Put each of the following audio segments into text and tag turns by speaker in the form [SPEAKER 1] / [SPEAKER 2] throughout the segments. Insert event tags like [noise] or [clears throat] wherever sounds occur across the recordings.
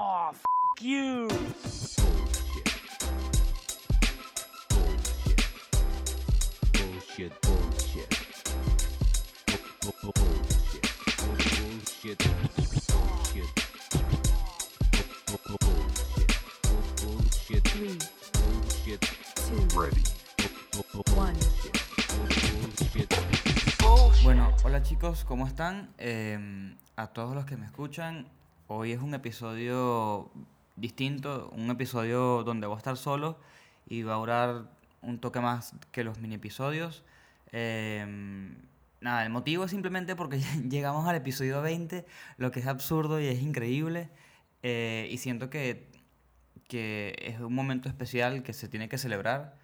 [SPEAKER 1] Oh, f you.
[SPEAKER 2] Bullshit, bullshit. Bu- bu- Bullshit. Bullshit. Bullshit. Bu- bu- Bullshit. Bu- Bullshit.
[SPEAKER 3] Three,
[SPEAKER 2] Bullshit.
[SPEAKER 3] two,
[SPEAKER 2] Ready. Bu- bu-
[SPEAKER 3] one.
[SPEAKER 2] Bullshit.
[SPEAKER 4] Bueno, hola chicos, ¿cómo están? Eh, a todos los que me escuchan, hoy es un episodio distinto, un episodio donde voy a estar solo y va a durar un toque más que los mini episodios. Eh, nada, el motivo es simplemente porque [laughs] llegamos al episodio 20, lo que es absurdo y es increíble. eh, y siento que, que es un momento especial que se tiene que celebrar.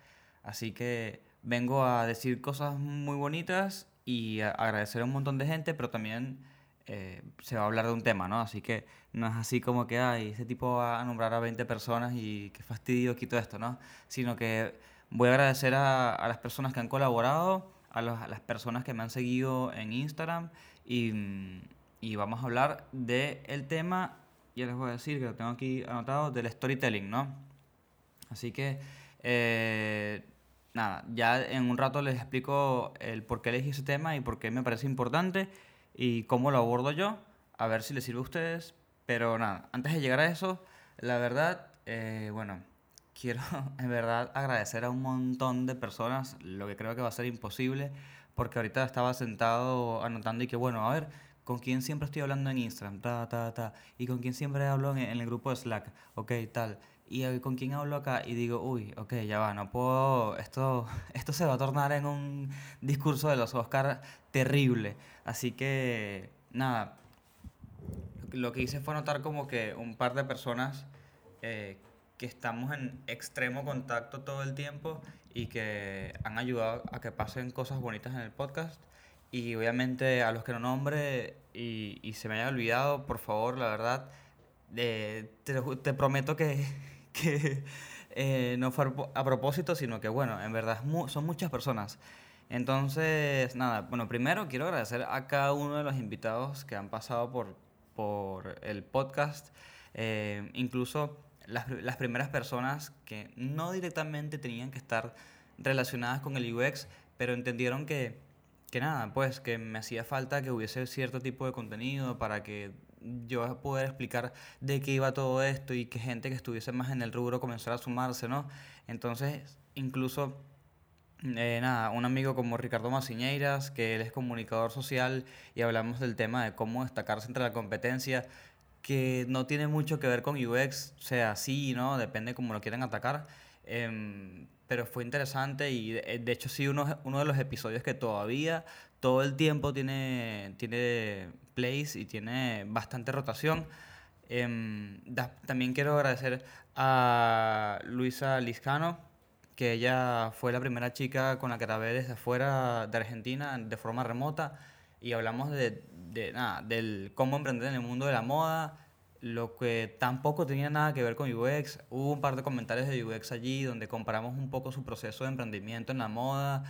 [SPEAKER 4] Así que vengo a decir cosas muy bonitas y a agradecer a un montón de gente, pero también eh, se va a hablar de un tema, ¿no? Así que no es así como que, ay, ese tipo va a nombrar a 20 personas y qué fastidio quito esto, ¿no? Sino que voy a agradecer a, las personas que han colaborado, a, las personas que me han seguido en Instagram y, vamos a hablar del tema, ya les voy a decir que lo tengo aquí anotado, del storytelling, ¿no? Así que, eh, nada, ya en un rato les explico el por qué elegí ese tema y por qué me parece importante y cómo lo abordo yo, a ver si les sirve a ustedes. Pero nada, antes de llegar a eso, la verdad, eh, bueno, [laughs] quiero en verdad agradecer a un montón de personas, lo que creo que va a ser imposible, porque ahorita estaba sentado anotando y que, bueno, a ver, ¿con quién siempre estoy hablando en Instagram? Ta, ta, ta. Y con quién siempre hablo en, el grupo de Slack, ok, tal. Y con quién hablo acá y digo, uy, ok, ya va, no puedo, esto, [laughs] esto se va a tornar en un discurso de los Oscars terrible. Así que, nada, lo que hice fue anotar como que un par de personas eh, que estamos en extremo contacto todo el tiempo y que han ayudado a que pasen cosas bonitas en el podcast. Y obviamente a los que no nombre y, y se me haya olvidado, por favor, la verdad, eh, te, te prometo que, que eh, no fue a propósito, sino que, bueno, en verdad son muchas personas. Entonces, nada, bueno, primero quiero agradecer a cada uno de los invitados que han pasado por, por el podcast, eh, incluso las, las primeras personas que no directamente tenían que estar relacionadas con el UX, pero entendieron que, que nada, pues que me hacía falta que hubiese cierto tipo de contenido para que yo pudiera explicar de qué iba todo esto y que gente que estuviese más en el rubro comenzara a sumarse, ¿no? Entonces, incluso eh, nada, un amigo como Ricardo Maciñeiras, que él es comunicador social y hablamos del tema de cómo destacarse entre la competencia, que no tiene mucho que ver con UX, sea, sí, ¿no? Depende cómo lo quieran atacar. em, pero fue interesante y de, de hecho sí uno, uno de los episodios que todavía todo el tiempo tiene, tiene plays y tiene bastante rotación. Em, da- también quiero agradecer a Luisa Liscano, que ella fue la primera chica con la que grabé desde afuera de Argentina de forma remota y hablamos de, de nada, del cómo emprender en el mundo de la moda, lo que tampoco tenía nada que ver con UX. Hubo un par de comentarios de UX allí donde comparamos un poco su proceso de emprendimiento en la moda,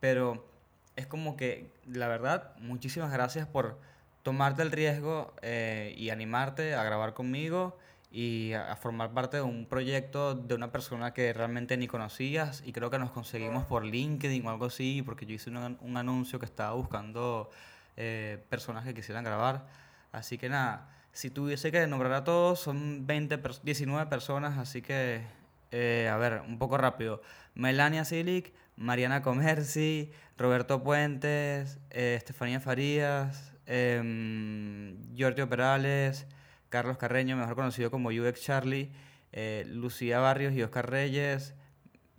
[SPEAKER 4] pero es como que, la verdad, muchísimas gracias por tomarte el riesgo eh, y animarte a grabar conmigo y a, a formar parte de un proyecto de una persona que realmente ni conocías y creo que nos conseguimos por LinkedIn o algo así, porque yo hice un, un anuncio que estaba buscando eh, personas que quisieran grabar. Así que nada, si tuviese que nombrar a todos, son 20 pers- 19 personas, así que, eh, a ver, un poco rápido. Melania Silic, Mariana Comerci, Roberto Puentes, eh, Estefanía Farías, em, Giorgio Perales, Carlos Carreño, mejor conocido como UX Charlie, eh, Lucía Barrios y Oscar Reyes,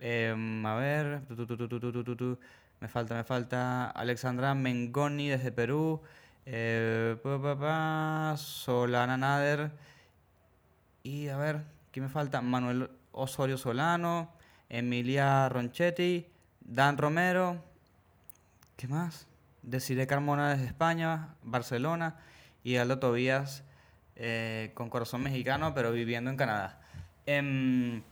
[SPEAKER 4] em, a ver, tu, tu, tu, me falta, me falta Alexandra Mengoni desde Perú, eh, Solana Nader, y a ver, ¿qué me falta? Manuel Osorio Solano, Emilia Ronchetti, Dan Romero, ¿qué más? Desiree Carmona desde España, Barcelona, y Aldo Tobías eh, con corazón mexicano, pero viviendo en Canadá. Em,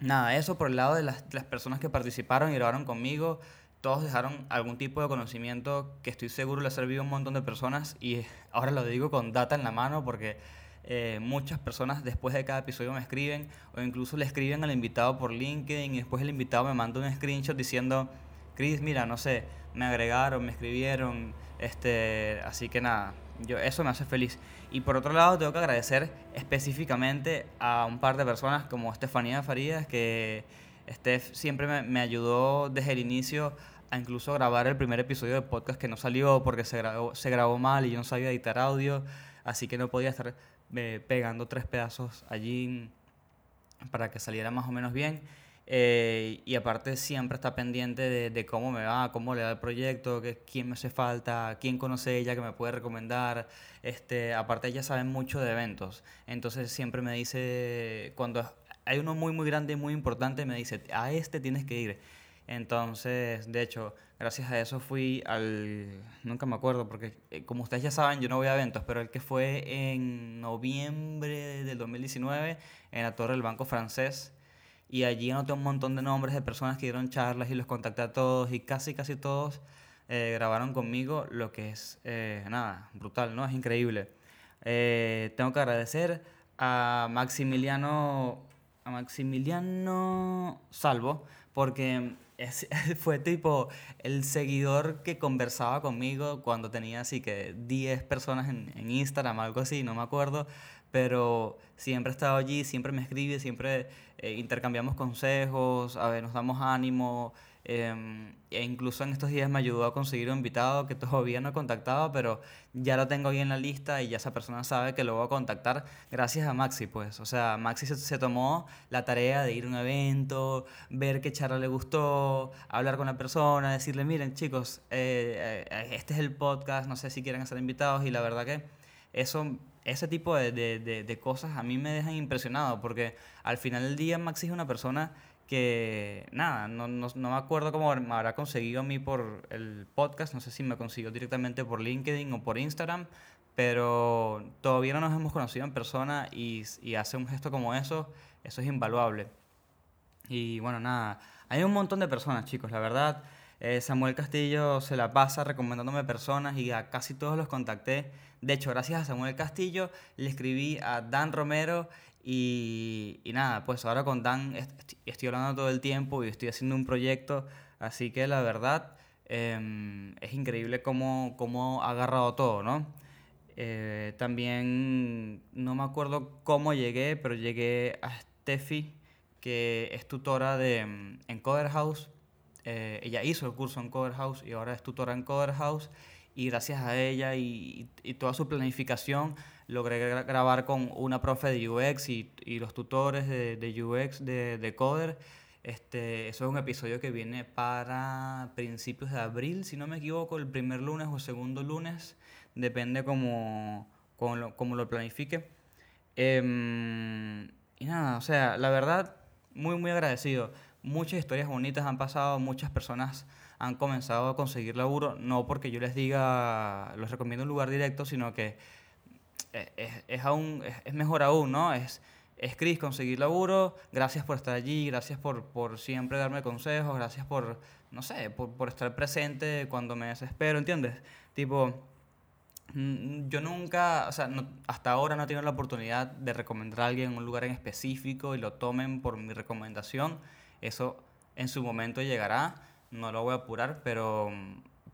[SPEAKER 4] nada, eso por el lado de las, las personas que participaron y grabaron conmigo. Todos dejaron algún tipo de conocimiento que estoy seguro le ha servido a un montón de personas y ahora lo digo con data en la mano porque eh, muchas personas después de cada episodio me escriben o incluso le escriben al invitado por LinkedIn y después el invitado me manda un screenshot diciendo, Chris, mira, no sé, me agregaron, me escribieron, este, así que nada, yo, eso me hace feliz. Y por otro lado, tengo que agradecer específicamente a un par de personas como Estefanía Farías, que Steph siempre me, me ayudó desde el inicio a incluso grabar el primer episodio de podcast que no salió porque se grabó, se grabó mal y yo no sabía editar audio, así que no podía estar eh, pegando tres pedazos allí para que saliera más o menos bien. Eh, y aparte siempre está pendiente de, cómo me va, cómo le da el proyecto, que, quién me hace falta, quién conoce ella que me puede recomendar. Este, aparte ella sabe mucho de eventos, entonces siempre me dice, cuando hay uno muy muy grande y muy importante, me dice, a este tienes que ir. Entonces, de hecho, gracias a eso fui al, nunca me acuerdo, porque eh, como ustedes ya saben, yo no voy a eventos, pero el que fue en noviembre del 2019 en la Torre del Banco Francés, y allí anoté un montón de nombres de personas que dieron charlas y los contacté a todos, y casi, casi todos eh, grabaron conmigo, lo que es, eh, nada, brutal, ¿no? Es increíble. tengo que agradecer a Maximiliano, a Maximiliano Salvo, porque [laughs] fue tipo el seguidor que conversaba conmigo cuando tenía así que 10 personas en, en Instagram, algo así, no me acuerdo, pero siempre ha estado allí, siempre me escribe, siempre eh, intercambiamos consejos, a ver, nos damos ánimo, eh, e incluso en estos días me ayudó a conseguir un invitado que todavía no he contactado, pero ya lo tengo ahí en la lista y ya esa persona sabe que lo voy a contactar gracias a Maxi, pues. O sea, Maxi se, se tomó la tarea de ir a un evento, ver qué charla le gustó, hablar con la persona, decirle, miren chicos, eh, eh, este es el podcast, no sé si quieren ser invitados y la verdad que eso ese tipo de, de, de, cosas a mí me dejan impresionado porque al final del día Maxi es una persona que nada, no, no, no, me acuerdo cómo me habrá conseguido a mí por el podcast, no sé si me consiguió directamente por LinkedIn o por Instagram, pero todavía no nos hemos conocido en persona y, y hace un gesto como eso, eso es invaluable. Y bueno, nada, hay un montón de personas, chicos, la verdad. Eh, Samuel Castillo se la pasa recomendándome personas y a casi todos los contacté. De hecho, gracias a Samuel Castillo le escribí a Dan Romero y, y, nada, pues ahora con Dan estoy hablando todo el tiempo y estoy haciendo un proyecto, así que la verdad eh, es increíble cómo, cómo ha agarrado todo, ¿no? Eh, también no me acuerdo cómo llegué, pero llegué a Steffi, que es tutora de mm, Encoder House. Eh, ella hizo el curso en Coder House y ahora es tutora en Coder House. Y gracias a ella y, y toda su planificación, logré grabar con una profe de UX y, y los tutores de, de UX de, de, Coder. Este, eso es un episodio que viene para principios de abril, si no me equivoco, el primer lunes o segundo lunes, depende como, como, lo, como lo planifique. Eh, y nada, o sea, la verdad, muy, muy agradecido. Muchas historias bonitas han pasado, muchas personas han comenzado a conseguir laburo, no porque yo les diga, los recomiendo un lugar directo, sino que es, es, aún, es, es, mejor aún, ¿no? Es, es Chris conseguir laburo, gracias por estar allí, gracias por, por siempre darme consejos, gracias por, no sé, por, por estar presente cuando me desespero, ¿entiendes? Tipo, yo nunca, o sea, hasta ahora no he tenido la oportunidad de recomendar a alguien en un lugar en específico y lo tomen por mi recomendación. Eso en su momento llegará, no lo voy a apurar, pero,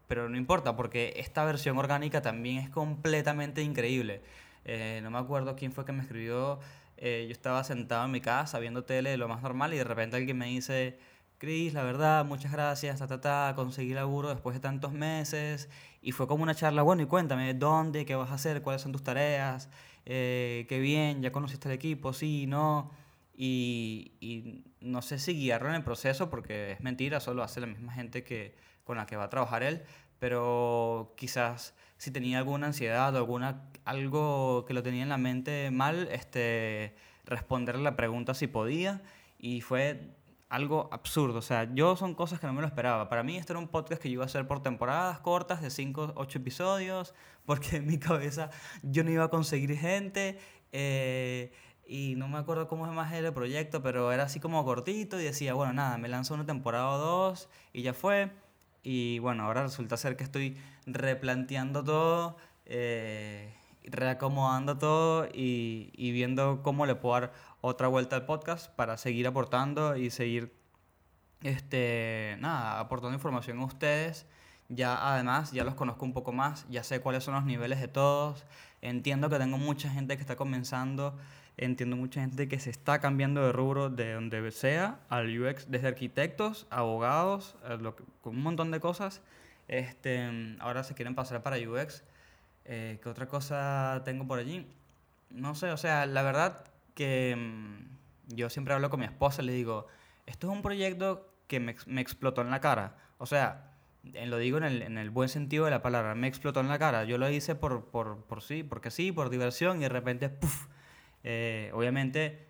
[SPEAKER 4] pero no importa porque esta versión orgánica también es completamente increíble. Eh, no me acuerdo quién fue que me escribió. Eh, yo estaba sentado en mi casa viendo tele, lo más normal, y de repente alguien me dice, Cris, la verdad, muchas gracias, ta, ta, ta, conseguí laburo después de tantos meses. Y fue como una charla, bueno, y cuéntame, ¿dónde? ¿Qué vas a hacer? ¿Cuáles son tus tareas? Eh, qué bien, ya conociste el equipo, sí, no. Y, y, no sé si guiarlo en el proceso, porque es mentira, solo hace la misma gente que, con la que va a trabajar él, pero quizás si tenía alguna ansiedad o alguna, algo que lo tenía en la mente mal, este, responderle la pregunta si podía. Y fue algo absurdo. O sea, yo son cosas que no me lo esperaba. Para mí esto era un podcast que iba a hacer por temporadas cortas de 5, 8 episodios, [laughs] porque en mi cabeza yo no iba a conseguir gente. Eh, y no me acuerdo cómo es más el proyecto, pero era así como cortito y decía, bueno, nada, me lanzo una temporada o dos y ya fue. Y bueno, ahora resulta ser que estoy replanteando todo eh, reacomodando todo y, y viendo cómo le puedo dar otra vuelta al podcast para seguir aportando y seguir este, nada, aportando información a ustedes. Ya además, ya los conozco un poco más, ya sé cuáles son los niveles de todos. Entiendo que tengo mucha gente que está comenzando, entiendo mucha gente que se está cambiando de rubro de donde sea al UX, desde arquitectos, abogados, a lo que- un montón de cosas. Este, ahora se quieren pasar para UX. Eh, ¿Qué otra cosa tengo por allí? No sé, o sea, la verdad que mm, yo siempre hablo con mi esposa y le digo, esto es un proyecto que me, me explotó en la cara. O sea, lo digo en el, en el buen sentido de la palabra, me explotó en la cara. Yo lo hice por, por, por sí, porque sí, por diversión y de repente, ¡puf! Eh, obviamente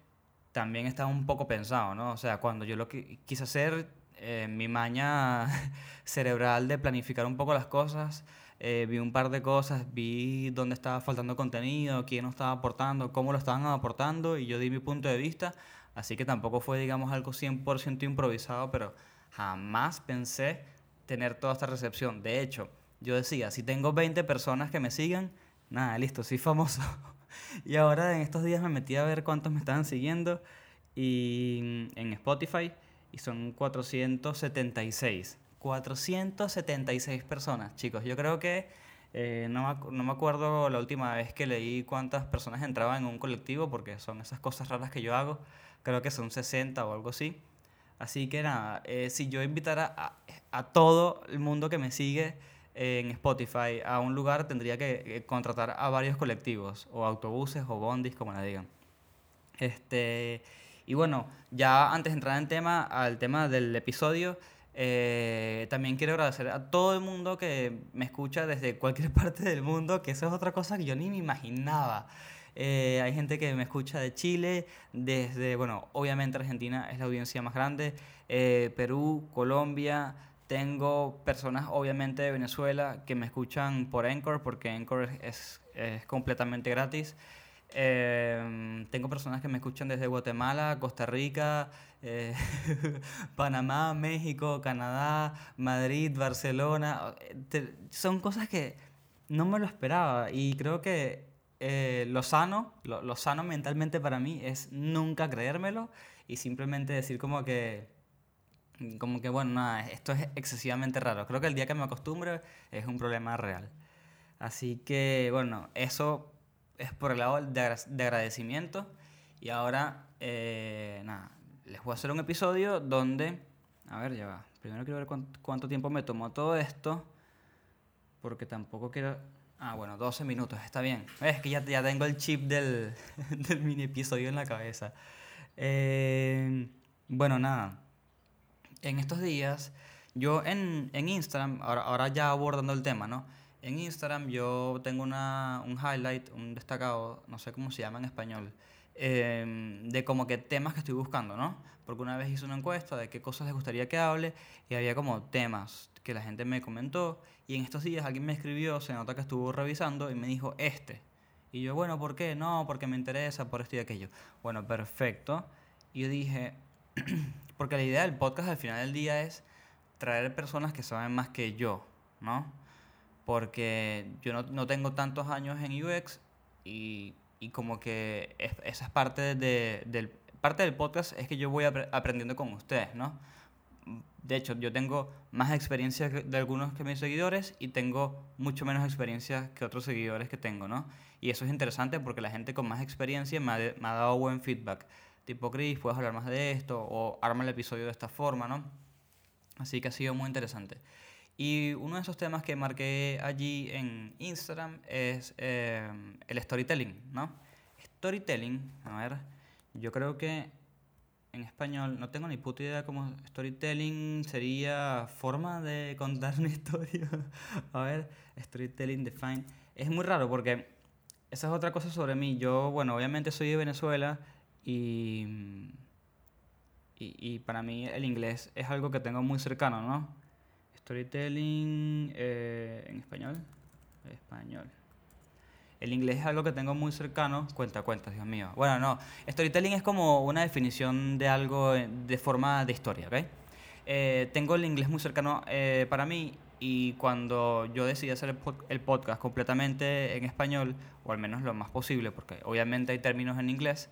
[SPEAKER 4] también estaba un poco pensado, ¿no? O sea, cuando yo lo quise hacer, eh, mi maña [laughs] cerebral de planificar un poco las cosas, eh, vi un par de cosas, vi dónde estaba faltando contenido, quién no estaba aportando, cómo lo estaban aportando y yo di mi punto de vista, así que tampoco fue, digamos, algo 100% improvisado, pero jamás pensé tener toda esta recepción. De hecho, yo decía, si tengo 20 personas que me sigan, nada, listo, soy famoso. [laughs] [laughs] Y ahora en estos días me metí a ver cuántos me estaban siguiendo y en Spotify y son 476. 476 personas, chicos. Yo creo que eh, no, me, no me acuerdo la última vez que leí cuántas personas entraban en un colectivo porque son esas cosas raras que yo hago. Creo que son 60 o algo así. Así que nada, eh, si yo invitara a, a todo el mundo que me sigue en Spotify a un lugar, tendría que eh, contratar a varios colectivos, o autobuses, o bondis, como la digan. Este, y bueno, ya antes de entrar en tema, al tema del episodio, eh, también quiero agradecer a todo el mundo que me escucha desde cualquier [laughs] parte del mundo, que eso es otra cosa que yo ni me imaginaba. Eh, hay gente que me escucha de Chile, desde, bueno, obviamente Argentina es la audiencia más grande, Perú, Colombia, tengo personas obviamente de Venezuela que me escuchan por Anchor, porque Anchor es, es completamente gratis. Eh, tengo personas que me escuchan desde Guatemala, Costa Rica, eh, [laughs] Panamá, México, Canadá, Madrid, Barcelona. Te- son cosas que no me lo esperaba y creo que eh, lo sano, lo, lo sano mentalmente para mí es nunca creérmelo y simplemente decir como que, como que bueno, nada, esto es excesivamente raro. Creo que el día que me acostumbre es un problema real. Así que, bueno, eso es por el lado de, agra- de agradecimiento. Y ahora, eh, nada, les voy a hacer un episodio donde, a ver, ya va. Primero quiero ver cuán- cuánto tiempo me tomó todo esto, porque tampoco quiero... Ah, bueno, 12 minutos, está bien. Es que ya, ya tengo el chip del, [laughs] del mini episodio en la cabeza. Eh, bueno, nada en estos días, yo en, en Instagram, ahora, ahora ya abordando el tema, ¿no? En Instagram yo tengo una, un highlight, un destacado, no sé cómo se llama en español, eh, de como que temas que estoy buscando, ¿no? Porque una vez hice una encuesta de qué cosas les gustaría que hable y había como temas que la gente me comentó y en estos días alguien me escribió, se nota que estuvo revisando y me dijo este. Y yo, bueno, ¿por qué? No, porque me interesa, por esto y aquello. Bueno, perfecto. Y yo dije, [clears throat] porque la idea del podcast al final del día es traer personas que saben más que yo, ¿no? Porque yo no, no tengo tantos años en UX y, y como que es- esa es parte, de, del, parte del podcast es que yo voy apre- aprendiendo con ustedes, ¿no? De hecho, yo tengo más experiencia de algunos que mis seguidores y tengo mucho menos experiencia que otros seguidores que tengo, ¿no? Y eso es interesante porque la gente con más experiencia me ha, me ha dado buen feedback. Tipo, Chris, puedes hablar más de esto o arma el episodio de esta forma, ¿no? Así que ha sido muy interesante. Y uno de esos temas que marqué allí en Instagram es eh, el storytelling, ¿no? Storytelling, a ver, yo creo que en español no tengo ni puta idea cómo storytelling sería forma de contar una [laughs] historia. a ver, storytelling define. Es muy raro porque esa es otra cosa sobre mí. Yo, bueno, obviamente soy de Venezuela y, y, y para mí el inglés es algo que tengo muy cercano, ¿no? Storytelling eh, en español. Español. El inglés es algo que tengo muy cercano. Cuenta, cuenta, Dios mío. Bueno, no. Storytelling es como una definición de algo eh, de forma de historia, ¿ok? Eh, tengo el inglés muy cercano eh, para mí Y cuando yo decidí hacer el podcast completamente en español, o al menos lo más posible, porque obviamente hay términos en inglés,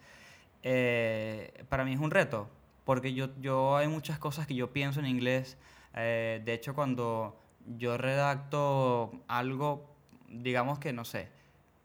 [SPEAKER 4] eh, para mí es un reto, porque yo, yo hay muchas cosas que yo pienso en inglés. eh, de hecho, cuando yo redacto algo, digamos que no sé,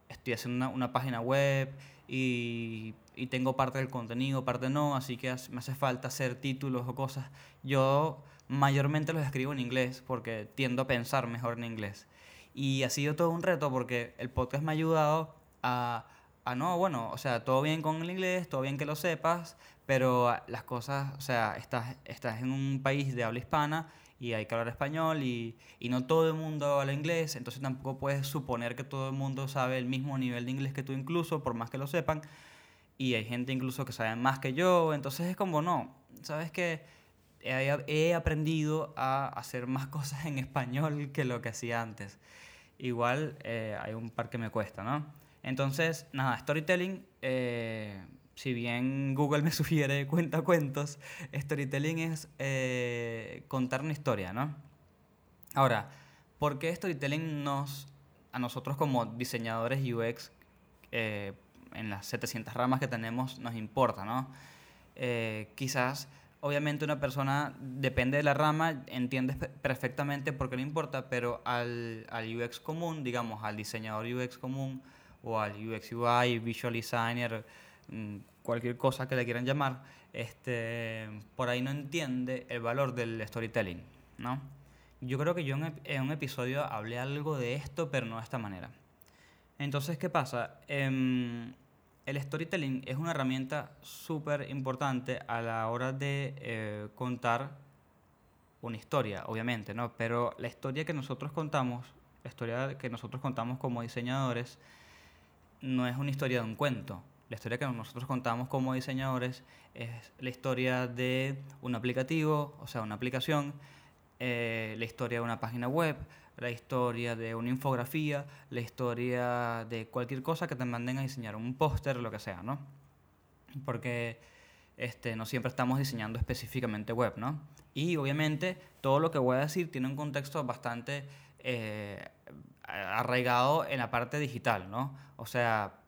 [SPEAKER 4] estoy haciendo una, una página web y, y tengo parte del contenido, parte no, así que me hace falta hacer títulos o cosas. Yo mayormente los escribo en inglés porque tiendo a pensar mejor en inglés. Y ha sido todo un reto porque el podcast me ha ayudado a, a no, bueno, o sea, todo bien con el inglés, todo bien que lo sepas, pero ah, las cosas, o sea, estás, estás en un país de habla hispana y hay que hablar español y, y no todo el mundo habla inglés, entonces tampoco puedes suponer que todo el mundo sabe el mismo nivel de inglés que tú incluso, por más que lo sepan, y hay gente incluso que sabe más que yo, entonces es como, no, sabes que he, he aprendido a hacer más [laughs] cosas en español que lo que hacía antes. Igual eh, hay un par que me cuesta, ¿no? Entonces, nada, storytelling, eh, si bien Google [laughs] me sugiere cuenta cuentos, storytelling es eh, contar una historia, ¿no? Ahora, ¿por qué storytelling nos, a nosotros como diseñadores UX, eh, en las 700 ramas que tenemos, nos importa, ¿no? Eh, quizás, obviamente, una persona, depende de la rama, entiendes pe- perfectamente por qué le importa, pero al, al UX común, digamos, al diseñador UX común o al UX UI, Visual Designer, mm, cualquier cosa que le quieran llamar, este, por ahí no entiende el valor del storytelling, ¿no? Yo creo que yo en, un episodio hablé algo de esto, pero no de esta manera. Entonces, ¿qué pasa? Em, el storytelling es una herramienta súper importante a la hora de eh, contar una historia, obviamente, ¿no? Pero la historia que nosotros contamos, la historia que nosotros contamos como diseñadores, no es una historia de un cuento. La historia que nosotros contamos como diseñadores es la historia de un aplicativo, o sea, una aplicación, eh, la historia de una página web, la historia de una infografía, la historia de cualquier cosa que te manden a diseñar, un póster, lo que sea, ¿no? Porque este, no siempre estamos diseñando específicamente web, ¿no? Y obviamente todo lo que voy a decir tiene un contexto bastante eh, arraigado en la parte digital, ¿no? O sea,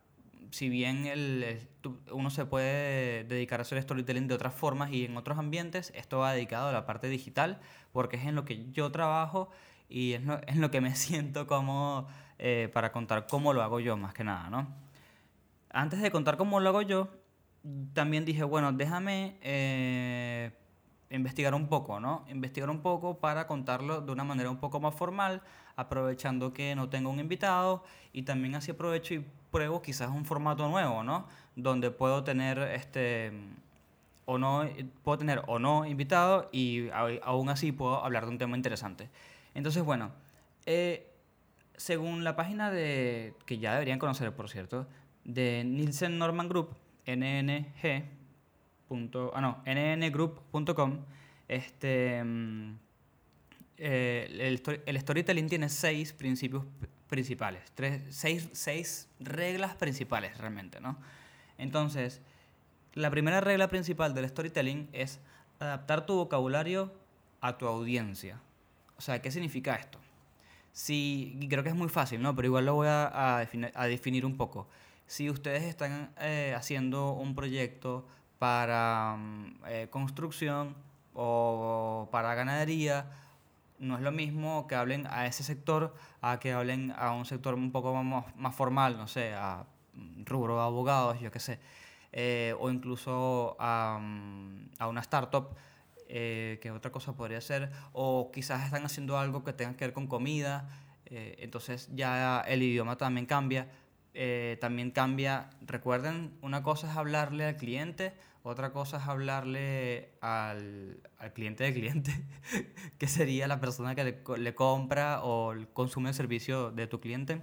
[SPEAKER 4] si bien el, uno se puede dedicar a hacer storytelling de otras formas y en otros ambientes, esto va dedicado a la parte digital porque es en lo que yo trabajo y es lo, en lo que me [laughs] siento como para contar cómo lo hago yo más que nada, ¿no? Antes de contar cómo lo hago yo, también dije, bueno, déjame eh, investigar un poco, ¿no? Investigar un poco para contarlo de una manera un poco más formal, aprovechando que no tengo un invitado y también así aprovecho y pruebo quizás un formato nuevo, ¿no? Donde puedo tener este o no puedo tener o no invitado y aún así puedo hablar de un tema interesante. Entonces, bueno, eh, según la página de que ya deberían conocer, por cierto, de Nielsen Norman Group, NNG, punto, ah, no, nngroup.com, este, mm, eh, el, el storytelling tiene seis principios principales, tres, seis, seis reglas principales realmente, ¿no? Entonces, la primera regla principal del storytelling es adaptar tu vocabulario a tu audiencia. O sea, ¿qué significa esto? Si, creo que es muy fácil, ¿no? Pero igual lo voy a, a defini- a definir un poco. Si ustedes están eh, haciendo un proyecto para mm, eh, construcción o para ganadería, no es lo mismo que hablen a ese sector a que hablen a un sector un poco más, más formal, no sé, a mm, rubro de abogados, yo qué sé, eh, o incluso a, mm, a una startup, eh, que otra cosa podría ser, o quizás están haciendo algo que tenga que ver con comida, eh, entonces ya el idioma también cambia. Eh, también cambia, recuerden, una cosa es hablarle al cliente, otra cosa es hablarle al, al cliente del cliente, [laughs] que sería la persona que le compra o consume el servicio de tu cliente.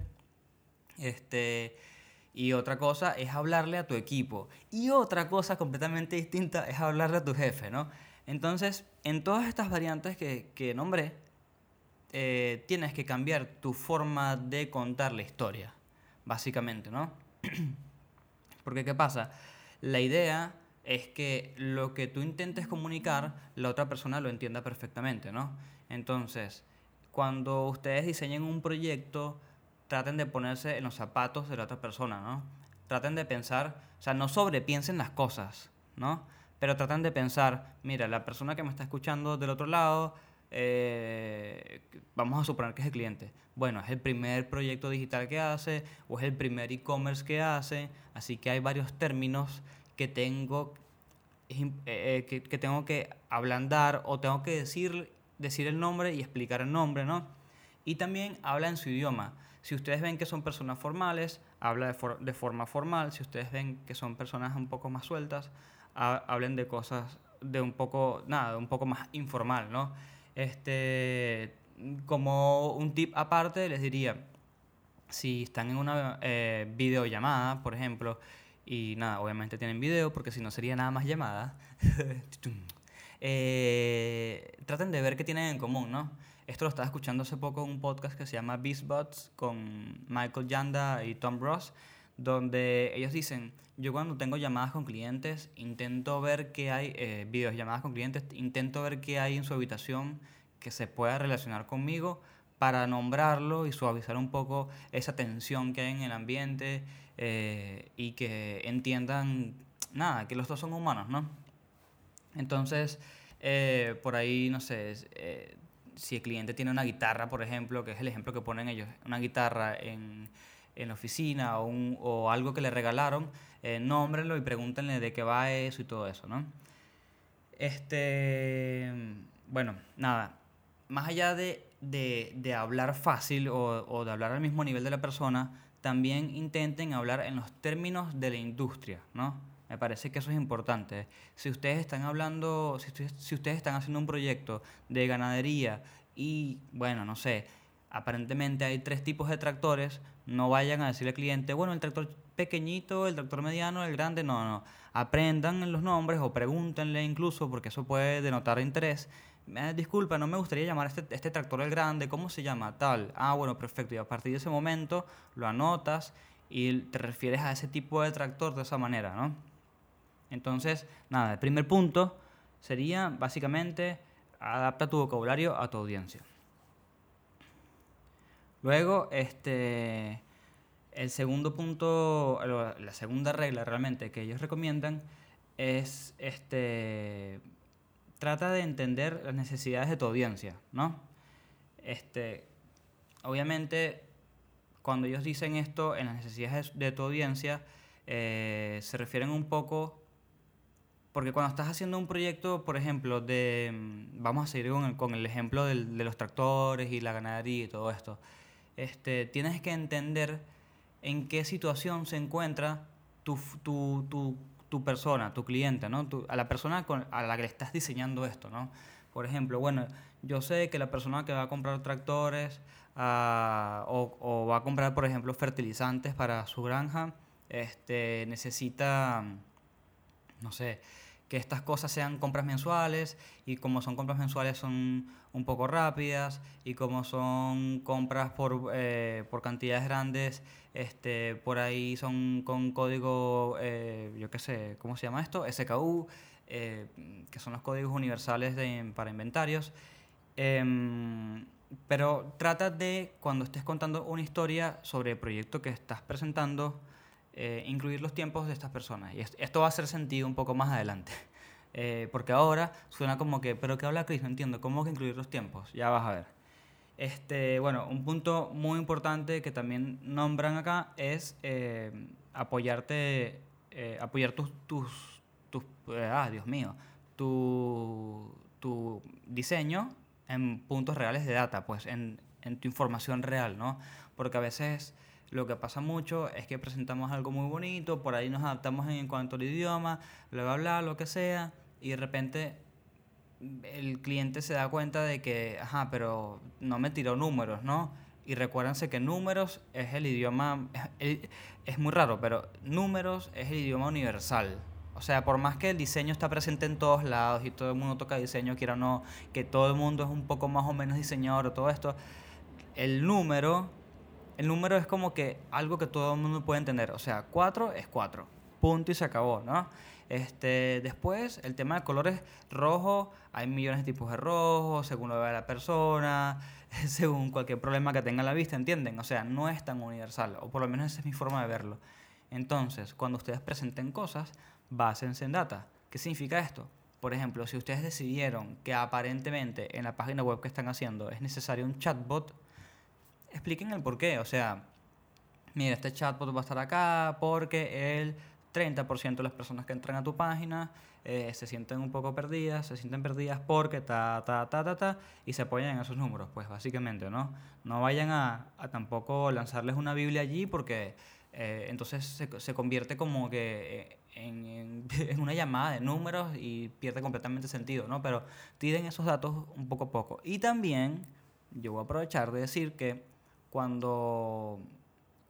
[SPEAKER 4] Este, y otra cosa es hablarle a tu equipo. Y otra cosa completamente distinta es hablarle a tu jefe, ¿no? Entonces, en todas estas variantes que, que nombré, eh, tienes que cambiar tu forma de contar la historia, básicamente, ¿no? [clears throat] Porque, ¿qué pasa? La idea es que lo que tú intentes comunicar, la otra persona lo entienda perfectamente, ¿no? Entonces, cuando ustedes diseñen un proyecto, traten de ponerse en los zapatos de la otra persona, ¿no? Traten de pensar, o sea, no sobrepiensen las cosas, ¿no? Pero traten de pensar, mira, la persona que me está escuchando del otro lado, eh, vamos a suponer que es el cliente. Bueno, es el primer proyecto digital que hace o es el primer e-commerce que hace, así que hay varios términos que tengo, eh, eh, que, tengo que ablandar o tengo que decir, decir el nombre y explicar el nombre, ¿no? Y también habla en su idioma. Si ustedes ven que son personas formales, habla de, for- de forma formal. Si ustedes ven que son personas un poco más sueltas, ha- hablen de cosas de un poco, nada, un poco más informal, ¿no? Este, como un tip aparte, les diría, si están en una eh, videollamada, por ejemplo, y nada, obviamente tienen video, porque si no sería nada más llamada, [laughs] eh, traten de ver qué tienen en común, ¿no? Esto lo estaba escuchando hace poco en un podcast que se llama Beastbots con Michael Yanda y Tom Ross, donde ellos dicen, yo cuando tengo llamadas con clientes, intento ver qué hay, eh, videollamadas con clientes, intento ver qué hay en su habitación que se pueda relacionar conmigo para nombrarlo y suavizar un poco esa tensión que hay en el ambiente eh, y que entiendan, nada, que los dos son humanos, ¿no? Entonces, eh, por ahí, no sé, eh, si el cliente tiene una guitarra, por ejemplo, que es el ejemplo que ponen ellos, una guitarra en, en la oficina o, un- o algo que le regalaron, eh, nómbrenlo y pregúntenle de qué va eso y todo eso, ¿no? Este, bueno, nada, más allá de, de- de hablar fácil o, o de hablar al mismo nivel de la persona, también intenten hablar en los términos de la industria, ¿no? Me parece que eso es importante. Si ustedes están hablando, si si ustedes están haciendo un proyecto de ganadería y, bueno, no sé, aparentemente hay tres tipos de tractores, no vayan a decirle al cliente, bueno, el tractor pequeñito, el tractor mediano, el grande, no, no. Aprendan los nombres o pregúntenle incluso, porque eso puede denotar interés. "Eh, disculpa, no me gustaría llamar a este, este tractor el grande, ¿cómo se llama? Tal. Ah, bueno, perfecto. Y a partir de ese momento lo anotas y te refieres a ese tipo de tractor de esa manera, ¿no? Entonces, nada, el primer punto sería básicamente adapta tu vocabulario a tu audiencia. Luego, este, el segundo punto, la segunda regla realmente que ellos recomiendan es, este, trata de entender las necesidades de tu audiencia, ¿no? Este, obviamente, cuando ellos dicen esto en las necesidades de tu audiencia, eh, se refieren un poco porque cuando estás haciendo un proyecto, por ejemplo, de. mm, Vamos a seguir con el, ejemplo de los tractores y la ganadería y todo esto. Este, tienes que entender en qué situación se encuentra tu, tu, tu, tu persona, tu cliente, ¿no? A la persona con- a la que le estás diseñando esto, ¿no? Por ejemplo, bueno, yo sé que la persona que va a comprar tractores ah, o, o va a comprar, por ejemplo, fertilizantes para su granja, este, necesita no sé, que estas cosas sean compras mensuales y como son compras mensuales son un poco rápidas y como son compras por, eh, por cantidades grandes, este, por ahí son con código, eh, yo qué sé, ¿cómo se llama esto? SKU, eh, que son los códigos universales de- para inventarios. Em, pero trata de, cuando estés contando una historia sobre el proyecto que estás presentando, eh, incluir los tiempos de estas personas. Y est- esto va a hacer sentido un poco más adelante. [laughs] Eh, porque ahora suena como que, pero ¿qué habla Chris? No entiendo, ¿cómo que incluir los tiempos? Ya vas a ver. Este, bueno, un punto muy importante que también nombran acá es eh, apoyarte, eh, apoyar tus, tus, tus, ah, Dios mío, tu, tu diseño en puntos reales de data, pues en, en tu información real, ¿no? Porque a veces lo que pasa mucho es que presentamos algo muy bonito, por ahí nos adaptamos en cuanto al idioma, bla, bla, lo que sea, y de repente el cliente se da cuenta de que, ajá, pero no me tiró números, ¿no? Y recuérdense que números es el idioma, es, es muy raro, pero números es el idioma universal. O sea, por más que el diseño está presente en todos lados y todo el mundo toca diseño, quiera o no, que todo el mundo es un poco más o menos diseñador o todo esto, el número, el número es como que algo que todo el mundo puede entender. O sea, 4 es 4. Punto y se acabó, ¿no? Este, después, el tema de colores rojo, hay millones de tipos de rojo, según lo vea la persona. [laughs] según cualquier problema que tenga la vista, ¿entienden? O sea, no es tan universal, o por lo menos esa es mi forma de verlo. Entonces, cuando ustedes presenten cosas, básense en data. ¿Qué significa esto? Por ejemplo, si ustedes decidieron que aparentemente en la página web que están haciendo es necesario un chatbot, expliquen el por qué. O sea, mira, este chatbot va a estar acá porque el 30% de las personas que entran a tu página eh, se sienten un poco perdidas, se sienten perdidas porque ta, ta, ta, ta, ta, y se apoyan en esos números, pues básicamente, ¿no? No vayan a, tampoco lanzarles una Biblia allí porque eh, entonces se, convierte como que eh, [laughs] en, una llamada de números y pierde completamente sentido, ¿no? Pero tiren esos datos un poco a poco. Y también yo voy a aprovechar de decir que cuando,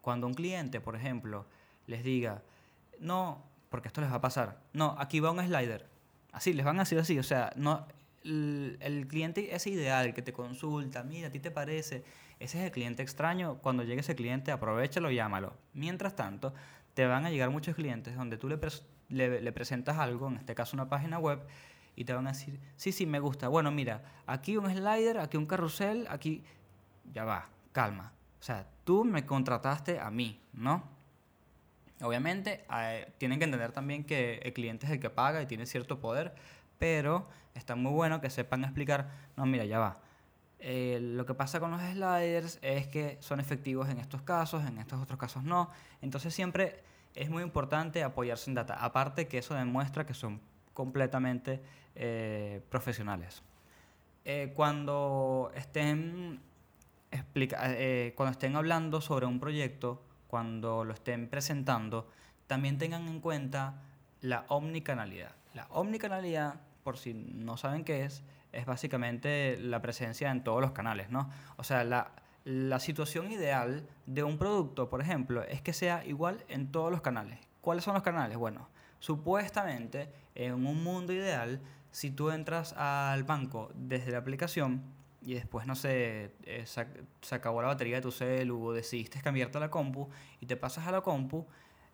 [SPEAKER 4] cuando un cliente, por ejemplo, les diga, no, porque esto les va a pasar. No, aquí va un slider. Así, les van a decir así. O sea, no, el, cliente es ideal, que te consulta, mira, a ti te parece. Ese es el cliente extraño. Cuando llegue ese cliente, aprovechalo, llámalo. Mientras tanto, te van a llegar muchos clientes donde tú le, le, le presentas algo, en este caso una página web, y te van a decir, sí, sí, me gusta. Bueno, mira, aquí un slider, aquí un carrusel, aquí... Ya va, calma. O sea, tú me contrataste a mí, ¿no? Obviamente, tienen que entender también que el cliente es el que paga y tiene cierto poder, pero está muy bueno que sepan explicar, no, mira, ya va. Eh, lo que pasa con los sliders es que son efectivos en estos casos, en estos otros casos no. Entonces siempre es muy importante apoyarse en data. Aparte que eso demuestra que son completamente eh, profesionales. Eh, cuando, estén explica, eh, cuando estén hablando sobre un proyecto, cuando lo estén presentando, también tengan en cuenta la omnicanalidad. La omnicanalidad, por si no saben qué es, es básicamente la presencia en todos los canales, ¿no? O sea, la, la situación ideal de un producto, por ejemplo, es que sea igual en todos los canales. ¿Cuáles son los canales? Bueno, supuestamente, en un mundo ideal, si tú entras al banco desde la aplicación y después, no sé, eh, se, se, acabó la batería de tu celu o decidiste cambiarte a la compu y te pasas a la compu,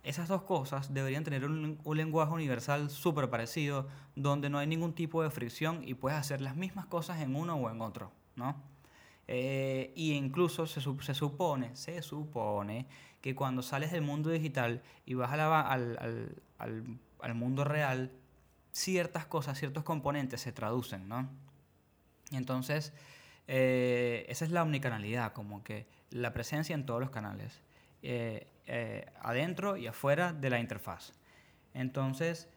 [SPEAKER 4] esas dos cosas deberían tener un, un lenguaje universal súper parecido, donde no hay ningún tipo de fricción y puedes hacer las mismas cosas en uno o en otro, ¿no? Eh, y incluso se, se, supone, se supone que cuando sales del mundo digital y vas a la, al, al, al, al, mundo real, ciertas cosas, ciertos componentes se traducen, ¿no? Entonces, eh, esa es la omnicanalidad, como que la presencia en todos los canales, eh, eh, adentro y afuera de la interfaz. Entonces,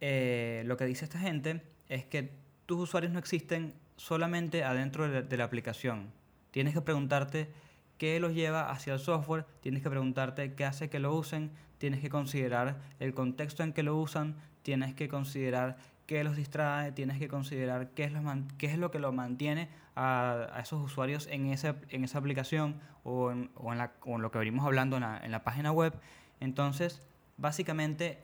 [SPEAKER 4] lo que dice esta gente es que tus usuarios no existen solamente adentro de, de la aplicación. Tienes que preguntarte qué los lleva hacia el software, tienes que preguntarte qué hace que lo usen, tienes que considerar el contexto en que lo usan, tienes que considerar qué los distrae, tienes que considerar qué es lo, qué es lo que lo mantiene a, a, esos usuarios en esa, en esa aplicación o en, o en, la, o lo que venimos hablando en la, en la página web. Entonces, básicamente,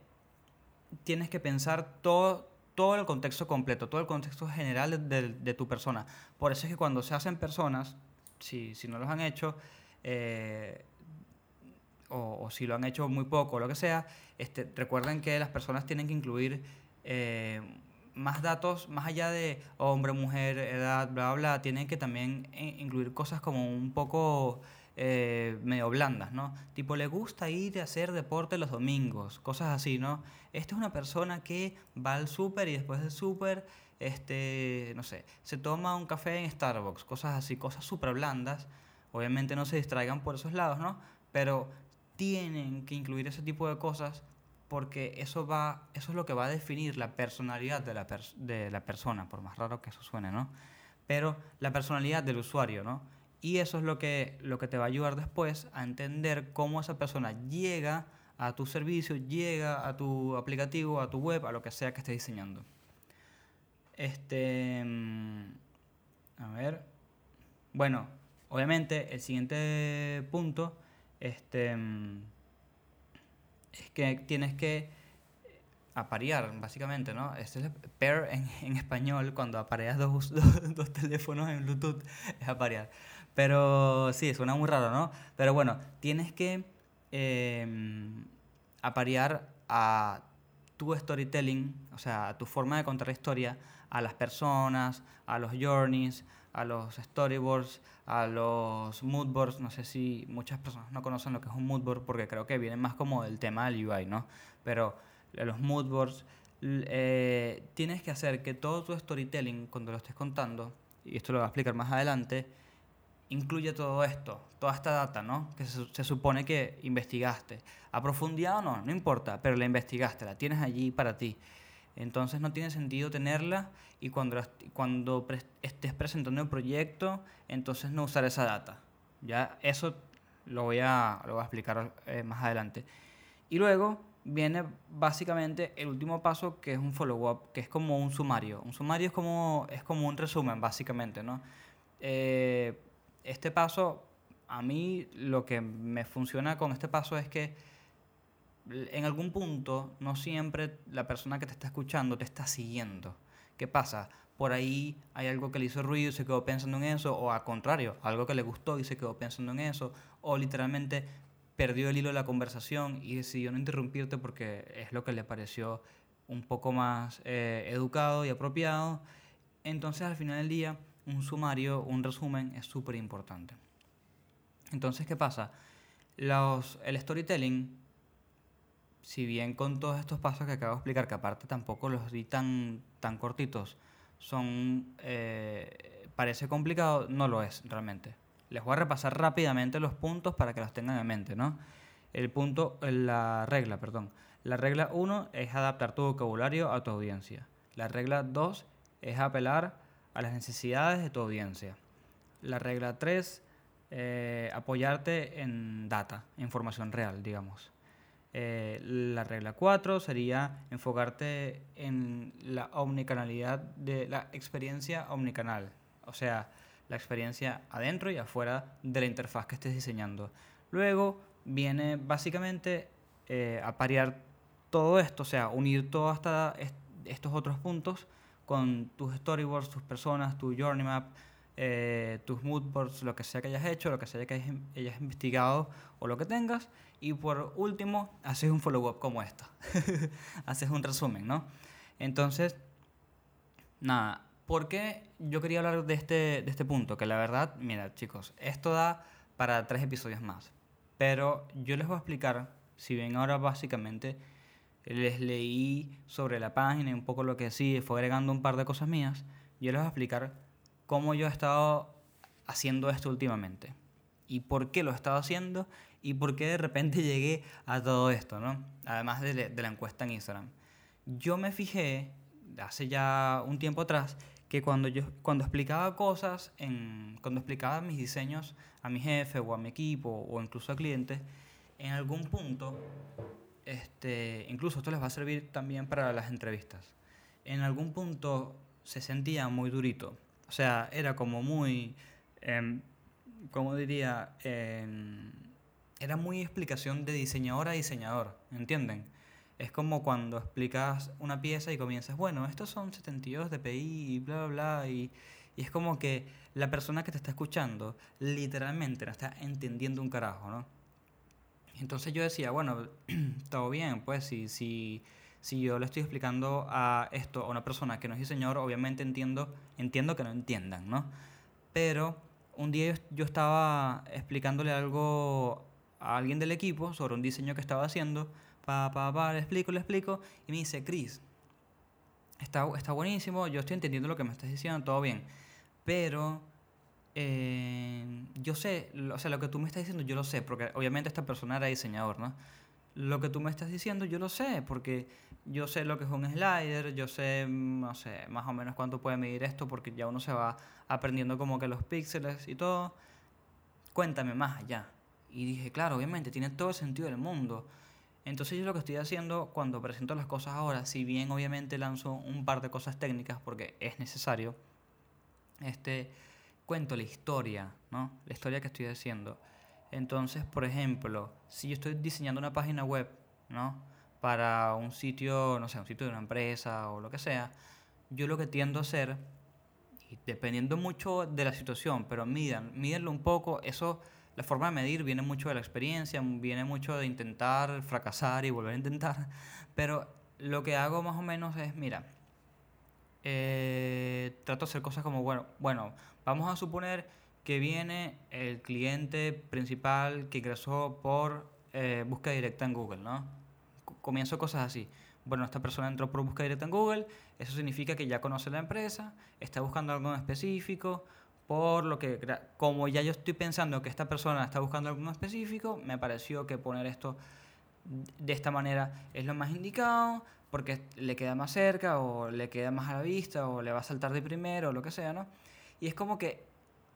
[SPEAKER 4] tienes que pensar todo, todo el contexto completo, todo el contexto general de, de, tu persona. Por eso es que cuando se hacen personas, si, si no los han hecho, eh, o, o, si lo han hecho muy poco o lo que sea, este, recuerden que las personas tienen que incluir eh, más datos, más allá de hombre, mujer, edad, bla, bla, tienen que también incluir cosas como un poco eh, medio blandas, ¿no? Tipo, le gusta ir a hacer deporte los domingos, cosas así, ¿no? Esta es una persona que va al súper y después del súper, este, no sé, se toma un café en Starbucks, cosas así, cosas súper blandas. Obviamente no se distraigan por esos lados, ¿no? Pero tienen que incluir ese tipo de cosas porque eso, va, eso es lo que va a definir la personalidad de la, pers de la persona, por más raro que eso suene, ¿no? Pero la personalidad del usuario, ¿no? Y eso es lo que, lo que te va a ayudar después a entender cómo esa persona llega a tu servicio, llega a tu aplicativo, a tu web, a lo que sea que estés diseñando. Este. A ver. Bueno, obviamente, el siguiente punto. Este es que tienes que aparear, básicamente, ¿no? Este es pair en, [laughs] en español, cuando apareas dos, [laughs] dos, dos, teléfonos en Bluetooth, es aparear. Pero sí, suena muy raro, ¿no? Pero bueno, tienes que eh, aparear a tu storytelling, o sea, a tu forma de contar la historia, a las personas, a los journeys, a los storyboards, a los moodboards. No sé si muchas personas no conocen lo que es un moodboard porque creo que viene más como del tema del UI, ¿no? Pero los moodboards, eh, tienes que hacer que todo tu storytelling, cuando lo estés contando, y esto lo voy a explicar más adelante, incluye todo esto, toda esta data, ¿no? Que se, se supone que investigaste. A profundidad o no, no importa, pero la investigaste, la tienes allí para ti. Entonces no tiene sentido tenerla y cuando, cuando pres- estés presentando el proyecto, entonces no usar esa data. Ya eso lo voy a, lo voy a explicar eh, más adelante. Y luego viene básicamente el último paso que es un follow-up, que es como un sumario. Un sumario es como, es como un resumen, básicamente, ¿no? Eh, este paso, a mí lo que me funciona con este paso es que en algún punto no siempre la persona que te está escuchando te está siguiendo. ¿Qué pasa? Por ahí hay algo que le hizo ruido y se quedó pensando en eso, o al contrario, algo que le gustó y se quedó pensando en eso, o literalmente perdió el hilo de la conversación y decidió no interrumpirte porque es lo que le pareció un poco más eh, educado y apropiado. Entonces al final del día, un sumario, un resumen es súper importante. Entonces, ¿qué pasa? Los, el storytelling si bien con todos estos pasos que acabo de explicar, que aparte tampoco los di tan, tan cortitos, son eh, parece complicado, no lo es realmente. Les voy a repasar rápidamente los puntos para que los tengan en mente, ¿no? El punto, la regla, perdón. La regla 1 es adaptar tu vocabulario a tu audiencia. La regla 2 es apelar a las necesidades de tu audiencia. La regla 3, apoyarte en data, información real, digamos. Eh, la regla 4 sería enfocarte en la omnicanalidad de la experiencia omnicanal, o sea, la experiencia adentro y afuera de la interfaz que estés diseñando. Luego viene básicamente eh, a parear todo esto, o sea, unir todos est- estos otros puntos con tus storyboards, tus personas, tu journey map, eh, tus moodboards, lo que sea que hayas hecho, lo que sea que hayas, investigado o lo que tengas. Y por último, haces un follow-up como esta. [laughs] haces un resumen, ¿no? Entonces, nada, ¿por qué yo quería hablar de este, de este punto? Que la verdad, mira, chicos, esto da para tres episodios más. Pero yo les voy a explicar, si bien ahora básicamente les leí sobre la página y un poco lo que sí, fue agregando un par de cosas mías, yo les voy a explicar cómo yo he estado haciendo esto últimamente y por qué lo he estado haciendo y por qué de repente [laughs] llegué a todo esto, ¿no? Además de, de la encuesta en Instagram. Yo me fijé hace ya un tiempo atrás que cuando yo cuando explicaba cosas en cuando explicaba mis diseños a mi jefe o a mi equipo o incluso a clientes en algún punto este incluso esto les va a servir también para las entrevistas en algún punto se sentía muy durito o sea era como muy eh, como diría Em, era muy explicación de diseñador a diseñador ¿entienden? Es como cuando explicas una pieza y comienzas, bueno, estos son 72 dpi y bla, bla, bla, y, y es como que la persona que te está escuchando literalmente no está entendiendo un carajo, ¿no? Entonces yo decía, bueno, [clears throat] todo bien, pues si, si, si yo le estoy explicando a esto a una persona que no es diseñador, obviamente entiendo, entiendo que no entiendan, ¿no? Pero un día yo, estaba explicándole algo a alguien del equipo sobre un diseño que estaba haciendo, pa, pa, pa, le explico, le explico, y me dice, Chris, está, está buenísimo, yo estoy entendiendo lo que me estás diciendo, todo bien, pero eh, yo sé, o sea, lo que tú me estás diciendo, yo lo sé, porque obviamente esta persona era diseñador, ¿no? Lo que tú me estás diciendo, yo lo sé, porque yo sé lo que es un slider, yo sé, mm, no sé, más o menos cuánto puede medir esto, porque ya uno se va aprendiendo como que los píxeles y todo. Cuéntame más allá. Y dije, claro, obviamente, tiene todo el sentido del mundo. Entonces yo lo que estoy haciendo cuando presento las cosas ahora, si bien obviamente lanzo un par de cosas técnicas porque es necesario, este, cuento la historia, ¿no? La historia que estoy haciendo. Entonces, por ejemplo, si yo estoy diseñando una página web, ¿no? Para un sitio, no sé, un sitio de una empresa o lo que sea, yo lo que tiendo a hacer, dependiendo mucho de la situación, pero midan, un poco, eso, la forma de medir viene mucho de la experiencia, viene mucho de intentar fracasar y volver a intentar, [laughs] pero lo que hago más o menos es, mira, eh, trato de hacer cosas como, bueno, bueno, vamos a suponer que viene el cliente principal que ingresó por eh, búsqueda directa en Google, ¿no? Comienzo cosas así. Bueno, esta persona entró por búsqueda directa en Google, eso significa que ya conoce la empresa, está buscando algo en específico, por lo que, como ya yo estoy pensando que esta persona está buscando algo en específico, me pareció que poner esto de esta manera es lo más indicado, porque le queda más cerca, o le queda más a la vista, o le va a saltar de primero, o lo que sea, ¿no? Y es como que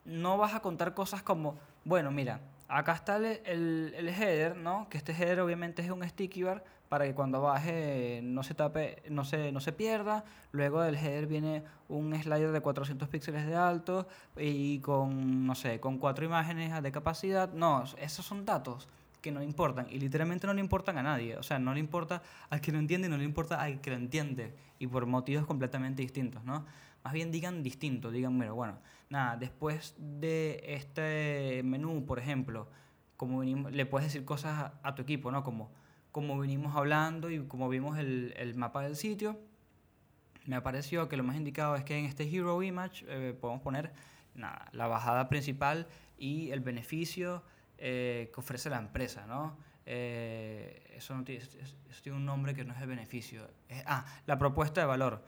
[SPEAKER 4] no vas a contar cosas como, bueno, mira, acá está el, el- el header, ¿no? Que este header obviamente es un sticky bar para que cuando baje no se tape, no se, no se pierda. Luego del header viene un slider de 400 píxeles de alto y con, no sé, con cuatro imágenes de capacidad. No, esos son datos que no importan y literalmente no le importan a nadie. O sea, no le importa al que lo entiende y no le importa al que lo entiende y por motivos completamente distintos, ¿no? Más bien digan distinto, digan, mira, bueno, nada, después de este menú, por ejemplo, como le puedes decir cosas a, a tu equipo, ¿no? Como, como venimos hablando y como vimos el, el mapa del sitio, me pareció que lo más indicado es que en este Hero Image eh, podemos poner nada, la bajada principal y el beneficio eh, que ofrece la empresa, ¿no? Eh, eso, no tiene, es- es- eso tiene un nombre que no es el beneficio. Es- ah, la propuesta de valor.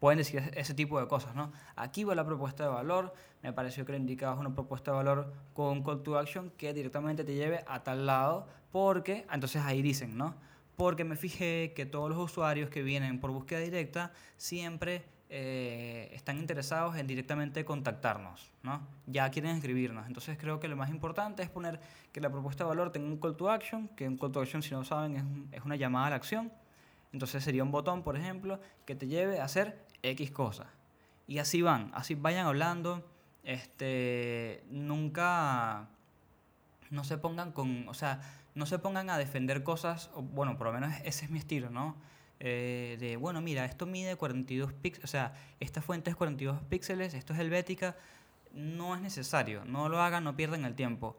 [SPEAKER 4] Pueden decir ese- tipo de cosas, ¿no? Aquí va la propuesta de valor. Me pareció que lo indicado es una propuesta de valor con un call to action que directamente te lleve a tal lado, porque, entonces ahí dicen, ¿no? Porque me fijé que todos los usuarios que vienen por búsqueda directa siempre eh, están interesados en directamente contactarnos, ¿no? Ya quieren escribirnos. Entonces creo que lo más importante es poner que la propuesta de valor tenga un call to action, que un call to action, si no saben, es, un- es una llamada a la acción. Entonces sería un botón, por ejemplo, que te lleve a hacer X cosas. Y así van, así vayan hablando. Este, nunca, no se pongan con, o sea, no se pongan a defender cosas, o, bueno, por lo menos ese es mi estilo, ¿no? Eh, de, bueno, mira, esto mide 42 píxeles, o sea, esta fuente es 42 píxeles, esto es helvética, no es necesario, no lo hagan, no pierdan el tiempo.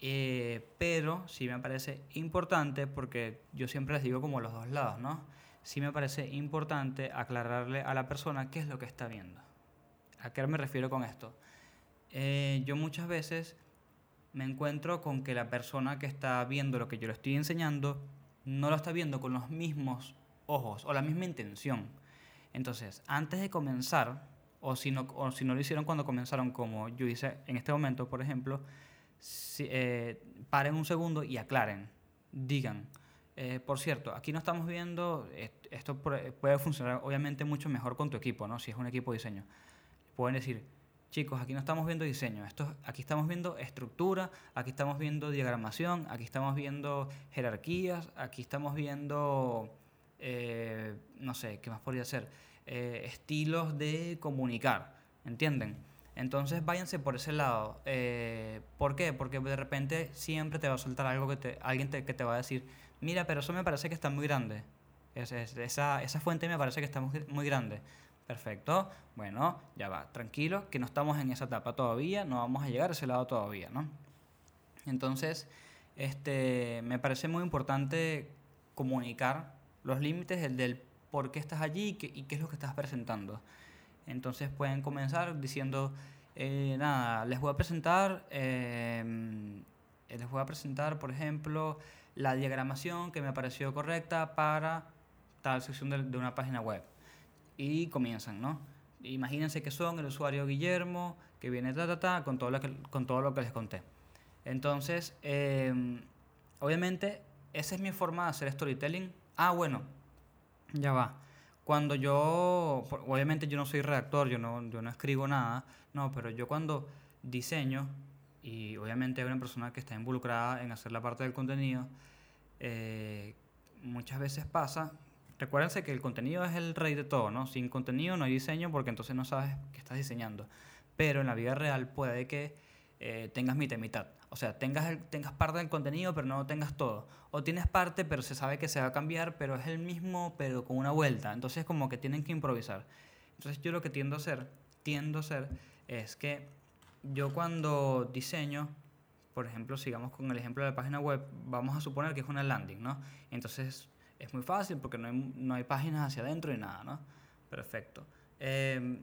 [SPEAKER 4] Eh, pero sí me parece importante, porque yo siempre les digo como los dos lados, ¿no? Sí me parece importante aclararle a la persona qué es lo que está viendo. ¿A qué me refiero con esto? Eh, yo muchas veces me encuentro con que la persona que está viendo lo que yo le estoy enseñando no lo está viendo con los mismos ojos o la misma intención. Entonces, antes de comenzar, o si no, o si no lo hicieron cuando comenzaron, como yo hice en este momento, por ejemplo, si- eh, paren un segundo y aclaren. Digan, eh, por cierto, aquí no estamos viendo, est- esto puede funcionar obviamente mucho mejor con tu equipo, ¿no? Si es un equipo de diseño. Pueden decir, chicos, aquí no estamos viendo diseño, esto, aquí estamos viendo estructura, aquí estamos viendo diagramación, aquí estamos viendo jerarquías, aquí estamos viendo, eh, no sé, ¿qué más podría ser? Eh, estilos de comunicar, ¿entienden? Entonces váyanse por ese lado. Eh, ¿Por qué? Porque de repente siempre te va a soltar algo que alguien te- que te va a decir, mira, pero eso me parece que está muy grande. Es- es- esa, esa fuente me parece que está muy, muy grande. Perfecto. Bueno, ya va. Tranquilo, que no estamos en esa etapa todavía, no vamos a llegar a ese lado todavía, ¿no? Entonces, este, me parece muy importante comunicar los límites del, del por qué estás allí y qué es lo que estás presentando. Entonces pueden comenzar diciendo, eh, nada, les voy a presentar, eh, les voy a presentar, por ejemplo, la diagramación que me pareció correcta para tal sección de, una página web. Y comienzan, ¿no? Imagínense que son el usuario Guillermo, que viene ta, ta, ta, con todo lo que, con todo lo que les conté. Entonces, eh, obviamente, esa es mi forma de hacer storytelling. Ah, bueno, ya va. Cuando yo, obviamente yo no soy redactor, yo no, yo no escribo nada, no, pero yo cuando diseño, y obviamente hay una persona que está involucrada en hacer la parte del contenido, eh, muchas veces pasa, recuérdense que el contenido es el rey de todo, ¿no? Sin contenido no hay diseño porque entonces no sabes qué estás diseñando. Pero en la vida real puede que eh, tengas mitad y mitad. O sea, tengas, tengas parte del contenido, pero no tengas todo. O tienes parte, pero se sabe que se va a cambiar, pero es el mismo, pero con una vuelta. Entonces, como que tienen que improvisar. Entonces, yo lo que tiendo a hacer, tiendo a hacer, es que yo cuando diseño, por ejemplo, sigamos con el ejemplo de la página web, vamos a suponer que es una landing, ¿no? Entonces, es muy fácil porque no hay, no hay páginas hacia adentro y nada, ¿no? Perfecto. eh,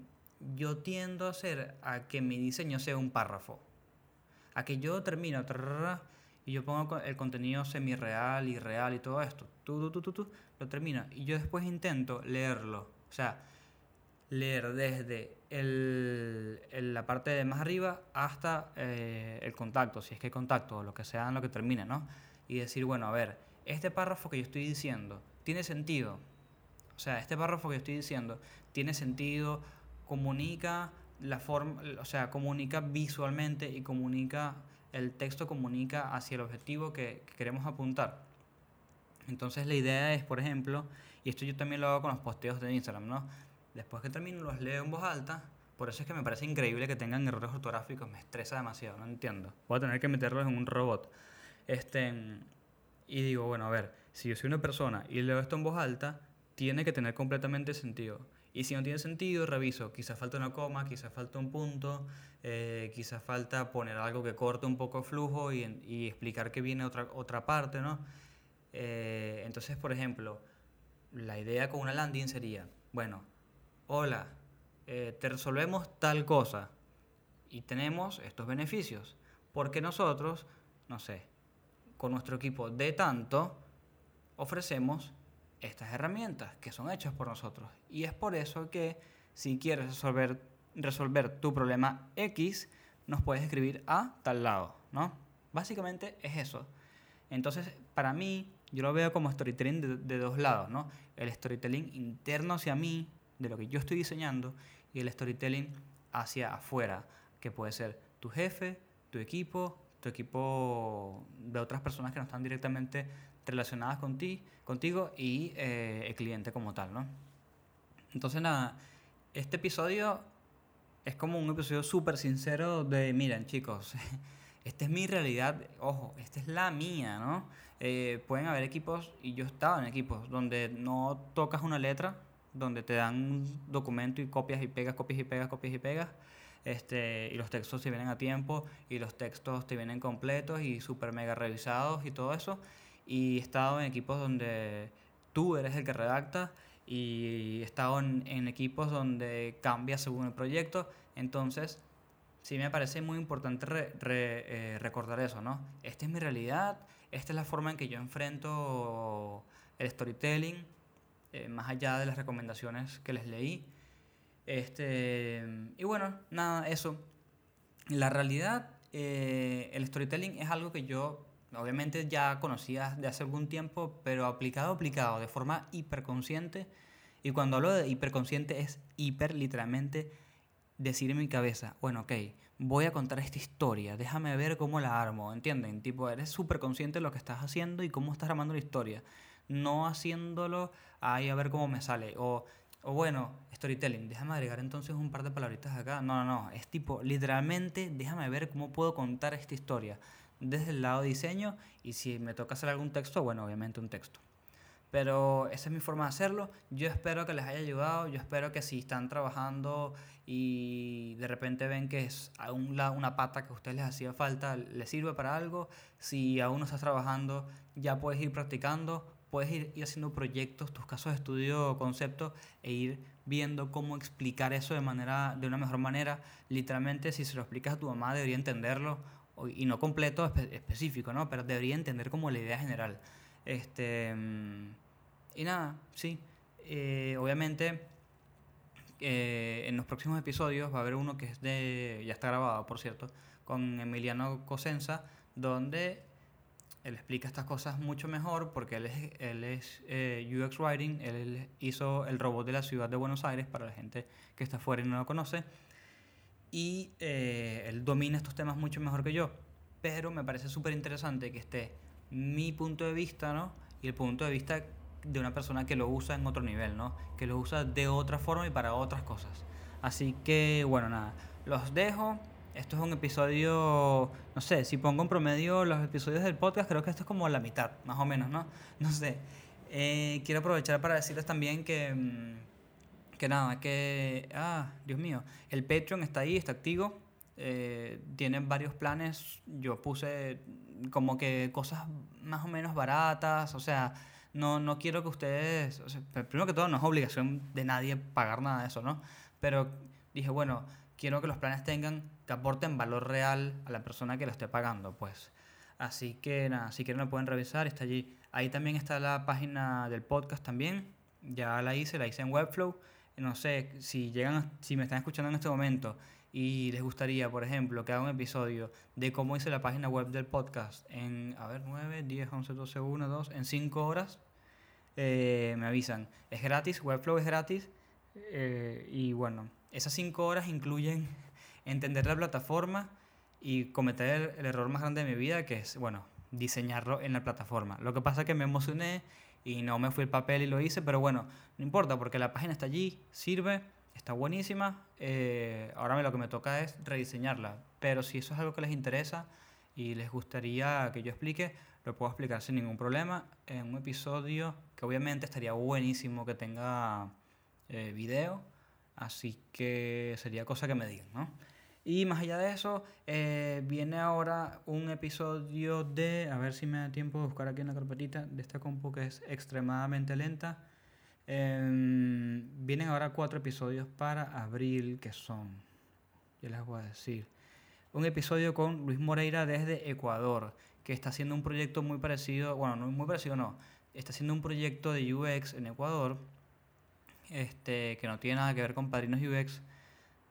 [SPEAKER 4] yo tiendo a hacer a que mi diseño sea un párrafo. A que yo termino y yo pongo el contenido semi-real y real y todo esto. Tú, tú, tú, tú, lo termino. Y yo después intento leerlo. O sea, leer desde el, el- la parte de más arriba hasta eh, el contacto, si es que hay contacto o lo que sea en lo que termine, ¿no? Y decir, bueno, a ver, este párrafo que yo estoy diciendo tiene sentido. O sea, este párrafo que estoy diciendo tiene sentido, comunica la forma, o sea, comunica visualmente y comunica, el texto comunica hacia el objetivo que, que queremos apuntar. Entonces la idea es, por ejemplo, y esto yo también lo hago con los posteos de Instagram, ¿no? Después que termino los leo en voz alta, por eso es que me parece increíble que tengan errores ortográficos, me estresa demasiado, no entiendo. Voy a tener que meterlos en un robot. Este, y digo, bueno, a ver, si yo soy una persona y leo esto en voz alta, tiene que tener completamente sentido. Y si no tiene sentido, reviso. Quizás falta una coma, quizás falta un punto, eh, quizás falta poner algo que corte un poco el flujo y, y explicar que viene otra, otra parte, ¿no? Eh, entonces, por ejemplo, la idea con una landing sería, bueno, hola, eh, te resolvemos tal cosa y tenemos estos beneficios. Porque nosotros, no sé, con nuestro equipo de tanto, ofrecemos estas herramientas que son hechas por nosotros. Y es por eso que si quieres resolver, resolver tu problema X, nos puedes escribir a tal lado, ¿no? Básicamente es eso. Entonces, para mí, yo lo veo como storytelling de, de dos lados, ¿no? El storytelling interno hacia mí, de lo que yo estoy diseñando, y el storytelling hacia afuera, que puede ser tu jefe, tu equipo, tu equipo de otras personas que no están directamente relacionadas con ti, contigo y eh, el cliente como tal, ¿no? Entonces, nada, este episodio es como un episodio súper sincero de, miren chicos, [laughs] esta es mi realidad, ojo, esta es la mía, ¿no? Eh, pueden haber equipos, y yo estaba en equipos, donde no tocas una letra, donde te dan un documento y copias y pegas, copias y pegas, copias y pegas, este, y los textos te vienen a tiempo, y los textos te vienen completos y súper mega revisados y todo eso. Y he estado en equipos donde tú eres el que redacta, y he estado en, en equipos donde cambia según el proyecto. Entonces, sí me parece muy importante re- re- eh, recordar eso, ¿no? Esta es mi realidad, esta es la forma en que yo enfrento el storytelling, eh, más allá de las recomendaciones que les leí. Este, y bueno, nada, eso. La realidad, eh, el storytelling es algo que yo obviamente ya conocía de hace algún tiempo, pero aplicado, aplicado de forma hiperconsciente. Y cuando hablo de hiperconsciente es hiper, literalmente, decir en mi cabeza, bueno, ok, voy a contar esta historia, déjame ver cómo la armo, ¿entienden? Tipo, eres súper consciente de lo que estás haciendo y cómo estás armando la historia. No haciéndolo, ahí a ver cómo me sale. O, o bueno, storytelling, déjame agregar entonces un par de palabritas acá. No, no, no, es tipo, literalmente, déjame ver cómo puedo contar esta historia desde el lado diseño y si me toca hacer algún texto, bueno, obviamente un texto. Pero esa es mi forma de hacerlo. Yo espero que les haya ayudado. Yo espero que si están trabajando y de repente ven que es a una pata que a ustedes les hacía falta, les sirve para algo. Si aún no estás trabajando, ya puedes ir practicando. Puedes ir, ir haciendo proyectos, tus casos de estudio, conceptos, e ir viendo cómo explicar eso de, manera, de una mejor manera. Literalmente, si se lo explicas a tu mamá, debería entenderlo. Y no completo, espe- específico, ¿no? Pero debería entender como la idea general. Este, mm, y nada, sí. Eh, obviamente, eh, en los próximos episodios va a haber uno que es de. Ya está grabado, por cierto, con Emiliano Cosenza, donde él explica estas cosas mucho mejor porque él es, él es eh, UX Writing, él hizo el robot de la ciudad de Buenos Aires para la gente que está fuera y no lo conoce. Y eh, él domina estos temas mucho mejor que yo. Pero me parece súper interesante que esté mi punto de vista, ¿no? Y el punto de vista de una persona que lo usa en otro nivel, ¿no? Que lo usa de otra forma y para otras cosas. Así que, bueno, nada, los dejo. Esto es un episodio, no sé, si pongo en promedio los episodios del podcast, creo que esto es como la mitad, más o menos, ¿no? [laughs] No sé. Eh, quiero aprovechar para decirles también que, mm, que nada, que, ah, Dios mío, el Patreon está ahí, está activo. Eh, tiene varios planes. Yo puse como que cosas más o menos baratas, o sea, no, no quiero que ustedes, o primero que todo no es obligación de nadie pagar nada de eso, ¿no? Pero dije, bueno, quiero que los planes tengan, que aporten valor real a la persona que lo esté pagando, pues. Así que nada, si quieren lo pueden revisar, está allí. Ahí también está la página del podcast también, ya la hice, la hice en Webflow. No sé, si llegan, si me están escuchando en este momento y les gustaría, por ejemplo, que haga un episodio de cómo hice la página web del podcast en, a ver, 9, 10, 11, 12, 1, 2, en 5 horas, eh, me avisan. Es gratis, Webflow es gratis. eh, y bueno, esas 5 horas incluyen entender la plataforma y cometer el, el error más grande de mi vida, que es, bueno, diseñarlo en la plataforma. Lo que pasa es que me emocioné y no me fui el papel y lo hice, pero bueno, no importa porque la página está allí, sirve, está buenísima. eh, ahora lo que me toca es rediseñarla. Pero si eso es algo que les interesa y les gustaría que yo explique, lo puedo explicar sin ningún problema en un episodio que obviamente estaría buenísimo que tenga eh, video. Así que sería cosa que me digan, ¿no? Y más allá de eso, eh, viene ahora un episodio de, a ver si me da tiempo de buscar aquí en la carpetita de esta compu que es extremadamente lenta. Em, vienen ahora cuatro episodios para abril que son, ya les voy a decir. Un episodio con Luis Moreira desde Ecuador, que está haciendo un proyecto muy parecido, bueno, no muy parecido, no, está haciendo un proyecto de UX en Ecuador, este, que no tiene nada que ver con Padrinos UX,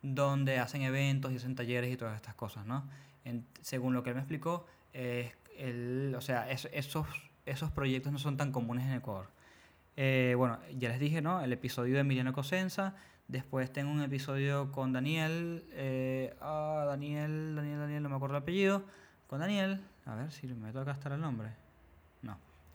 [SPEAKER 4] donde hacen eventos y hacen talleres y todas estas cosas, ¿no? En- según lo que él me explicó, él- o sea, es- esos, esos proyectos no son tan comunes en Ecuador. Eh, bueno, ya les dije, ¿no? El episodio de Emiliano Cosenza. Después tengo un episodio con Daniel. eh, ah, Daniel, Daniel, Daniel, no me acuerdo el apellido. Con Daniel. A ver si me toca estar el nombre.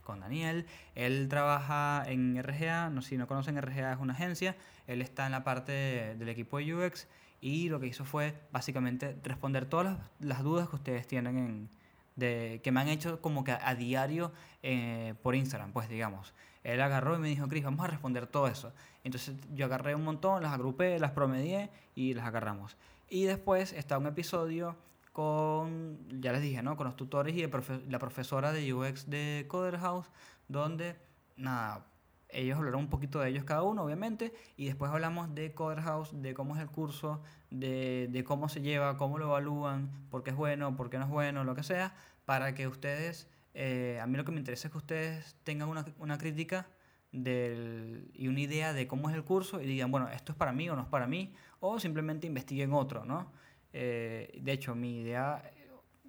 [SPEAKER 4] Con Daniel. Él trabaja en RGA. No, si no conocen, RGA es una agencia. Él está en la parte de- del equipo de UX. Y lo que hizo fue básicamente responder todas las, dudas que ustedes tienen en, de, que me han hecho como que a, a diario eh, por Instagram, pues digamos. Él agarró y me dijo, Cris, vamos a responder todo eso. Entonces yo agarré un montón, las agrupé, las promedié y las agarramos. Y después está un episodio con, ya les dije, ¿no? Con los tutores y profe- la profesora de UX de Coder House, donde, nada, ellos hablaron un poquito de ellos cada uno, obviamente, y después hablamos de Coder House, de cómo es el curso, de, de cómo se lleva, cómo lo evalúan, por qué es bueno, por qué no es bueno, lo que sea, para que ustedes, eh, a mí lo que me interesa es que ustedes tengan una, una crítica del, y una idea de cómo es el curso y digan, bueno, esto es para mí o no es para mí, o simplemente investiguen otro, ¿no? Eh, de hecho, mi idea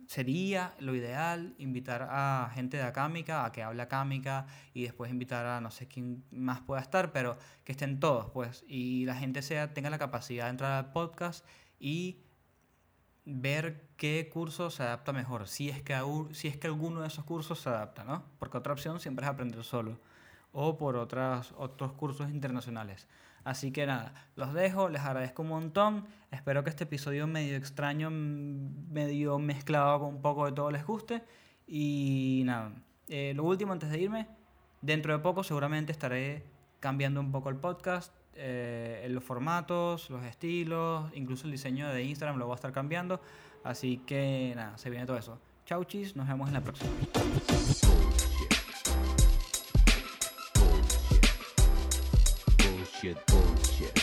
[SPEAKER 4] sería lo ideal invitar a gente de acámica a que hable acámica y después invitar a no sé quién más pueda estar, pero que estén todos, pues, y la gente sea, tenga la capacidad de entrar al podcast y ver qué curso se adapta mejor, si es que, si es que alguno de esos cursos se adapta, ¿no? Porque otra opción siempre es aprender solo o por otras, otros cursos internacionales. Así que nada, los dejo, les agradezco un montón. Espero que este episodio medio extraño, medio mezclado con un poco de todo les guste. Y nada, eh, lo último antes de irme, dentro de poco seguramente estaré cambiando un poco el podcast, eh, los formatos, los estilos, incluso el diseño de Instagram lo voy a estar cambiando. Así que nada, se viene todo eso. Chau chis, nos vemos en la próxima.
[SPEAKER 2] Bullshit, bullshit.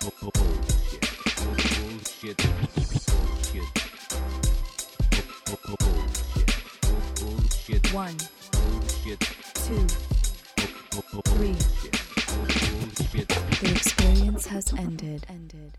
[SPEAKER 2] Bu- bu- Bullshit. Bullshit, bullshit. Bu- bu- Bullshit. Bullshit,
[SPEAKER 1] One,
[SPEAKER 2] bullshit.
[SPEAKER 1] two, Three. The experience has ended. Ended.